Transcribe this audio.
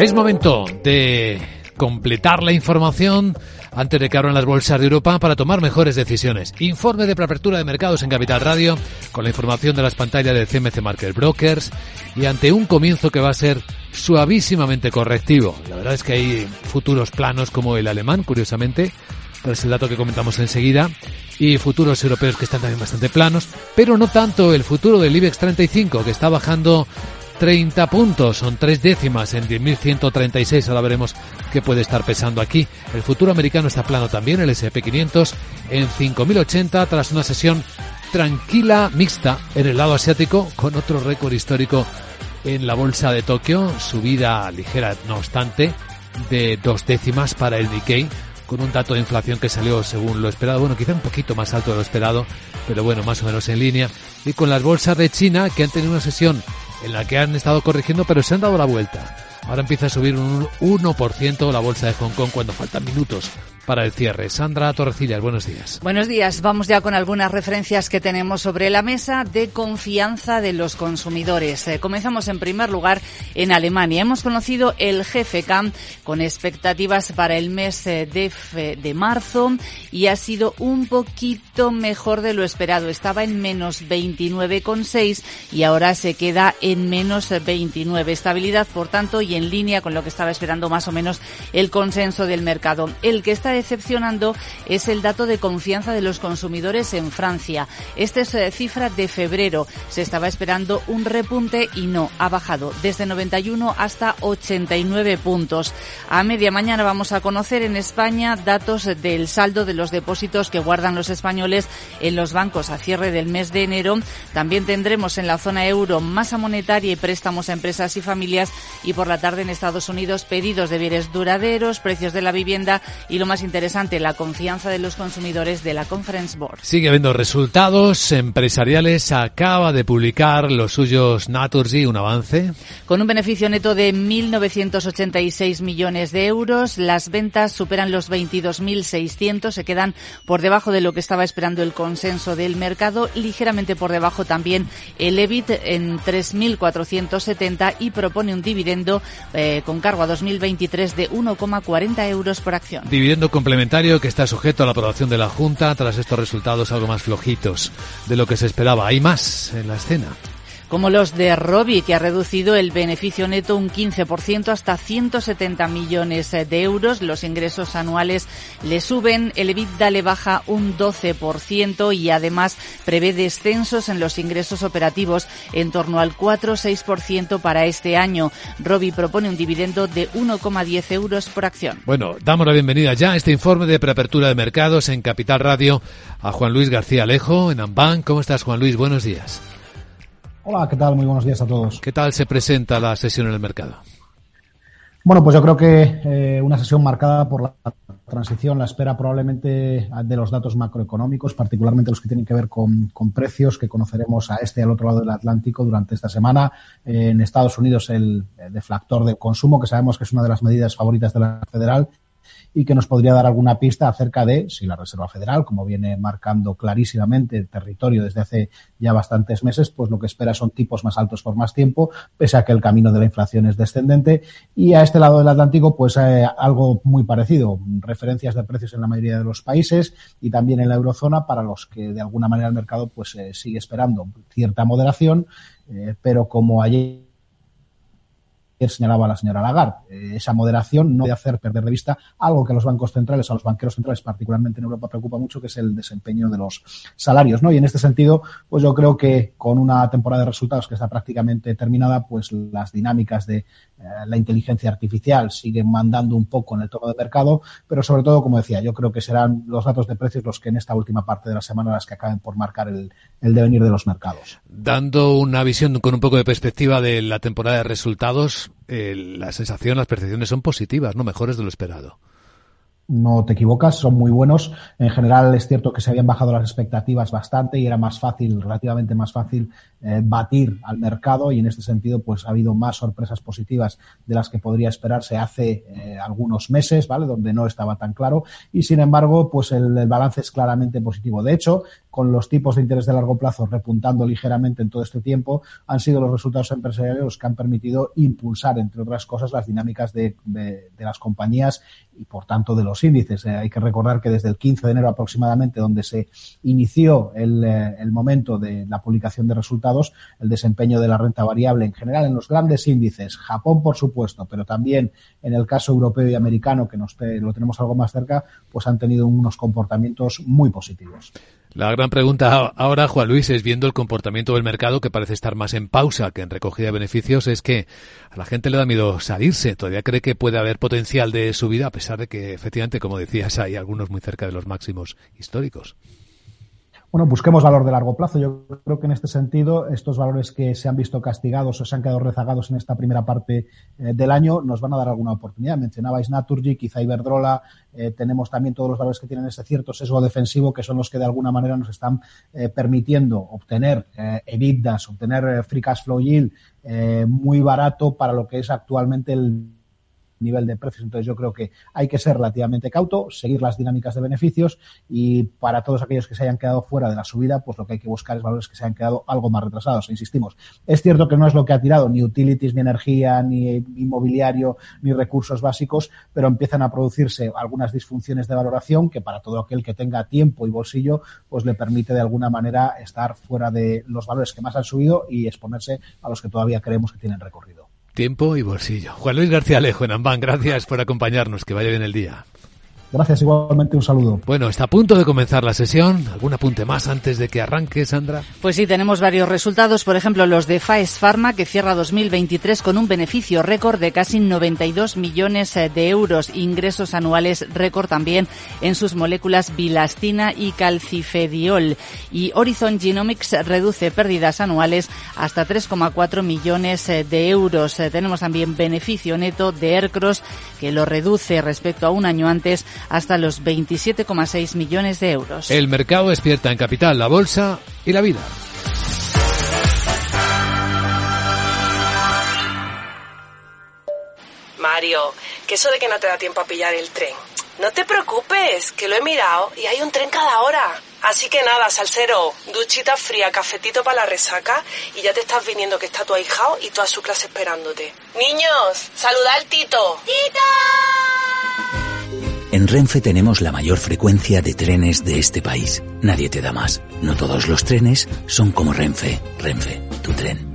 Es momento de completar la información antes de que abran las bolsas de Europa para tomar mejores decisiones. Informe de preapertura de mercados en Capital Radio con la información de las pantallas de CMC Market Brokers y ante un comienzo que va a ser suavísimamente correctivo. La verdad es que hay futuros planos como el alemán, curiosamente, es el dato que comentamos enseguida, y futuros europeos que están también bastante planos, pero no tanto el futuro del IBEX 35 que está bajando 30 puntos, son tres décimas en 10.136. Ahora veremos qué puede estar pesando aquí. El futuro americano está plano también, el SP500 en 5.080 tras una sesión tranquila, mixta en el lado asiático, con otro récord histórico en la bolsa de Tokio, subida ligera, no obstante, de dos décimas para el Nikkei, con un dato de inflación que salió según lo esperado, bueno, quizá un poquito más alto de lo esperado, pero bueno, más o menos en línea, y con las bolsas de China que han tenido una sesión en la que han estado corrigiendo, pero se han dado la vuelta. Ahora empieza a subir un 1% la bolsa de Hong Kong cuando faltan minutos para el cierre. Sandra Torrecillas, buenos días. Buenos días. Vamos ya con algunas referencias que tenemos sobre la mesa de confianza de los consumidores. Eh, comenzamos en primer lugar en Alemania. Hemos conocido el GFK con expectativas para el mes eh, de, de marzo y ha sido un poquito mejor de lo esperado. Estaba en menos 29,6 y ahora se queda en menos 29. Estabilidad, por tanto, y en línea con lo que estaba esperando más o menos el consenso del mercado. El que está decepcionando es el dato de confianza de los consumidores en Francia. Esta es eh, cifra de febrero. Se estaba esperando un repunte y no, ha bajado desde 91 hasta 89 puntos. A media mañana vamos a conocer en España datos del saldo de los depósitos que guardan los españoles en los bancos a cierre del mes de enero. También tendremos en la zona euro masa monetaria y préstamos a empresas y familias y por la tarde en Estados Unidos pedidos de bienes duraderos, precios de la vivienda y lo más interesante, la confianza de los consumidores de la Conference Board. Sigue habiendo resultados empresariales. Acaba de publicar los suyos Naturgy, un avance. Con un beneficio neto de 1.986 millones de euros, las ventas superan los 22.600, se quedan por debajo de lo que estaba esperando el consenso del mercado, ligeramente por debajo también el EBIT en 3.470 y propone un dividendo eh, con cargo a 2023 de 1,40 euros por acción. Dividendo complementario que está sujeto a la aprobación de la Junta tras estos resultados algo más flojitos de lo que se esperaba. Hay más en la escena como los de Robi, que ha reducido el beneficio neto un 15% hasta 170 millones de euros. Los ingresos anuales le suben, el EBITDA le baja un 12% y además prevé descensos en los ingresos operativos en torno al 4-6% para este año. Robi propone un dividendo de 1,10 euros por acción. Bueno, damos la bienvenida ya a este informe de preapertura de mercados en Capital Radio a Juan Luis García Alejo en Ambank. ¿Cómo estás, Juan Luis? Buenos días. Hola, ¿qué tal? Muy buenos días a todos. ¿Qué tal se presenta la sesión en el mercado? Bueno, pues yo creo que eh, una sesión marcada por la transición, la espera probablemente de los datos macroeconómicos, particularmente los que tienen que ver con, con precios que conoceremos a este y al otro lado del Atlántico durante esta semana. Eh, en Estados Unidos el deflactor del consumo, que sabemos que es una de las medidas favoritas de la federal, y que nos podría dar alguna pista acerca de si la Reserva Federal, como viene marcando clarísimamente el territorio desde hace ya bastantes meses, pues lo que espera son tipos más altos por más tiempo, pese a que el camino de la inflación es descendente. Y a este lado del Atlántico, pues eh, algo muy parecido, referencias de precios en la mayoría de los países y también en la eurozona, para los que de alguna manera el mercado pues eh, sigue esperando cierta moderación, eh, pero como ayer señalaba la señora Lagarde. Eh, esa moderación no debe hacer perder de vista algo que a los bancos centrales, a los banqueros centrales, particularmente en Europa, preocupa mucho, que es el desempeño de los salarios. ¿no? Y en este sentido, pues yo creo que con una temporada de resultados que está prácticamente terminada, pues las dinámicas de eh, la inteligencia artificial siguen mandando un poco en el tono de mercado, pero sobre todo, como decía, yo creo que serán los datos de precios los que en esta última parte de la semana las que acaben por marcar el, el devenir de los mercados. Dando una visión con un poco de perspectiva de la temporada de resultados, eh, la sensación, las percepciones son positivas, no mejores de lo esperado. No te equivocas, son muy buenos. En general es cierto que se habían bajado las expectativas bastante y era más fácil, relativamente más fácil, eh, batir al mercado y en este sentido pues ha habido más sorpresas positivas de las que podría esperarse hace eh, algunos meses, ¿vale? Donde no estaba tan claro y sin embargo pues el, balance es claramente positivo. De hecho, con los tipos de interés de largo plazo repuntando ligeramente en todo este tiempo, han sido los resultados empresariales los que han permitido impulsar, entre otras cosas, las dinámicas de, de las compañías y, por tanto, de los índices. Eh, hay que recordar que desde el 15 de enero aproximadamente, donde se inició el, eh, el, momento de la publicación de resultados, el desempeño de la renta variable en general en los grandes índices, Japón, por supuesto, pero también en el caso europeo y americano, que nos, lo tenemos algo más cerca, pues han tenido unos comportamientos muy positivos. La gran pregunta ahora, Juan Luis, es viendo el comportamiento del mercado, que parece estar más en pausa que en recogida de beneficios, es que a la gente le da miedo salirse. Todavía cree que puede haber potencial de subida, a pesar de que, efectivamente, como decías, hay algunos muy cerca de los máximos históricos bueno, busquemos valor de largo plazo. Yo creo que en este sentido, estos valores que se han visto castigados o se han quedado rezagados en esta primera parte eh, del año nos van a dar alguna oportunidad. Mencionabais Naturgy, quizá Iberdrola, eh, tenemos también todos los valores que tienen ese cierto sesgo defensivo, que son los que de alguna manera nos están eh, permitiendo obtener eh, EBITDAs, obtener free cash flow yield muy barato para lo que es actualmente el nivel de precios. Entonces yo creo que hay que ser relativamente cauto, seguir las dinámicas de beneficios y para todos aquellos que se hayan quedado fuera de la subida, pues lo que hay que buscar es valores que se hayan quedado algo más retrasados. Insistimos, es cierto que no es lo que ha tirado ni utilities, ni energía, ni inmobiliario, ni recursos básicos, pero empiezan a producirse algunas disfunciones de valoración que para todo aquel que tenga tiempo y bolsillo, pues le permite de alguna manera estar fuera de los valores que más han subido y exponerse a los que todavía creemos que tienen recorrido. Tiempo y bolsillo. Juan Luis García Alejo en Ambán, gracias por acompañarnos. Que vaya bien el día. Gracias, igualmente un saludo. Bueno, está a punto de comenzar la sesión. ¿Algún apunte más antes de que arranque, Sandra? Pues sí, tenemos varios resultados. Por ejemplo, los de Faes Pharma, que cierra 2023 con un beneficio récord de casi 92 millones eh, de euros. Ingresos anuales récord también en sus moléculas bilastina y calcifediol. Y Horizon Genomics reduce pérdidas anuales hasta 3,4 millones eh, de euros. Eh, tenemos también beneficio neto de Aircross, que lo reduce respecto a un año antes hasta los 27,6 millones de euros. El mercado despierta en capital, la bolsa y la vida. Mario, que eso de que no te da tiempo a pillar el tren. No te preocupes, que lo he mirado y hay un tren cada hora. Así que nada, salsero, duchita fría, cafetito para la resaca y ya te estás viniendo que está tu ahijao y toda su clase esperándote. Niños, saluda al Tito. ¡Tito! En Renfe tenemos la mayor frecuencia de trenes de este país. Nadie te da más. No todos los trenes son como Renfe. Renfe, tu tren.